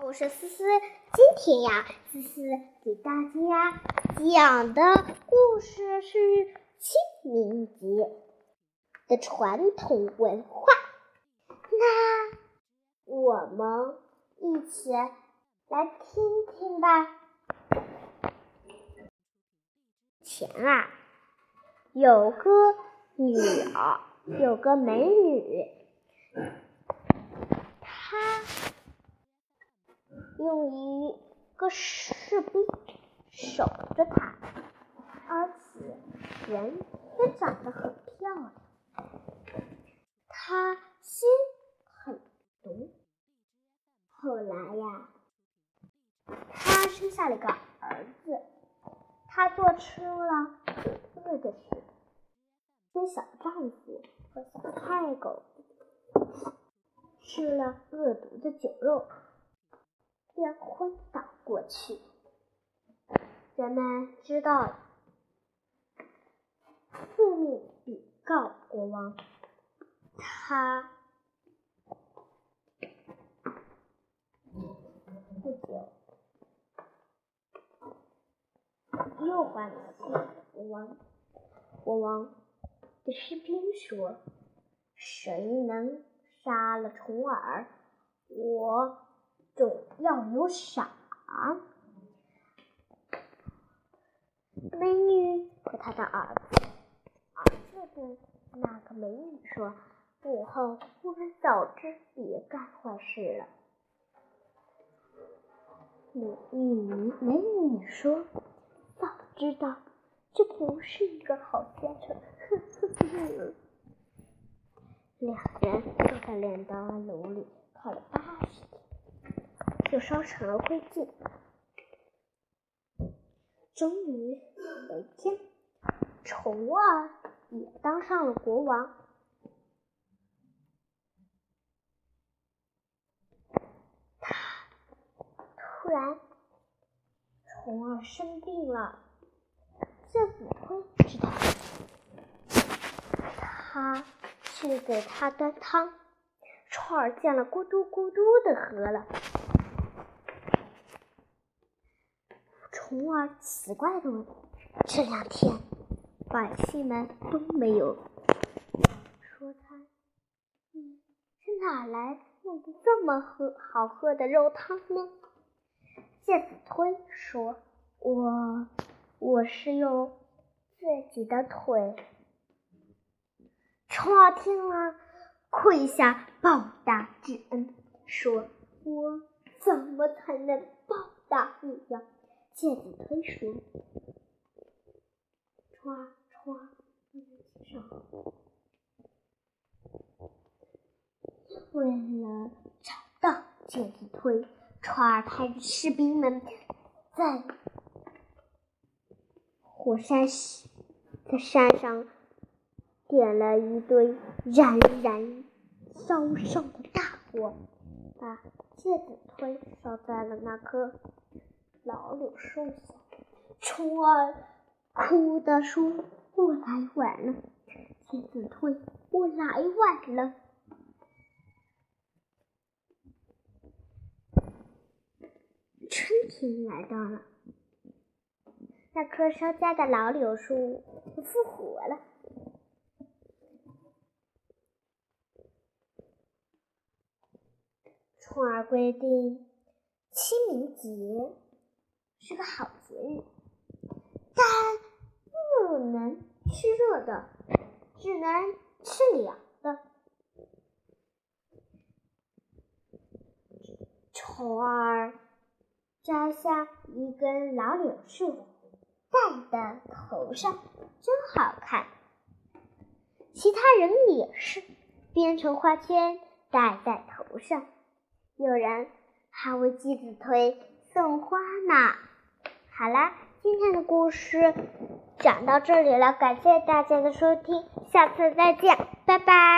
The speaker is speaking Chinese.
我是思思，今天呀，思思给大家讲的故事是清明节的传统文化。那我们一起来听听吧。前啊，有个女儿，有个美女，她。用一个士兵守着她，而且人也长得很漂亮。她心很毒，后来呀，她生下了一个儿子。她做出了恶的事，跟小丈夫和小太狗吃了恶毒的酒肉。便昏倒过去。人们知道了，奉命禀告国王。他不久又还了信国王。国王对士兵说：“谁能杀了重耳，我。”总要有赏。美女和她的儿子，儿子对那个美女说：“母后，我们早知别干坏事了。”美女美女说：“早知道，这不是一个好先生。”两人坐在镰刀炉里烤了八十天。就烧成了灰烬。终于有一天，虫儿也当上了国王。他突然，虫儿生病了。介子推知道，他去给他端汤。虫儿见了，咕嘟咕嘟的喝了。虫儿奇怪的问：“这两天，百姓们都没有说他，嗯，是哪来弄的这么喝好喝的肉汤呢？”介子推说：“我我是用自己的腿。”虫儿听了，跪下报答之恩，说：“我怎么才能报答你呀？”介子推说：“虫儿，虫儿，你起手。为了找到介子推，虫儿派士兵们在火山在山上点了一堆燃燃烧烧的大火，把介子推烧在了那棵。”老柳树下，虫儿哭的说：“我来晚了。”介子推：“我来晚了。”春天来到了，那棵烧家的老柳树复活了。虫儿规定清明节。是个好节日，但不能吃热的，只能吃凉的。虫儿摘下一根老柳树，戴在头上，真好看。其他人也是编成花圈戴在头上，有人还为季子推送花呢。好啦，今天的故事讲到这里了，感谢大家的收听，下次再见，拜拜。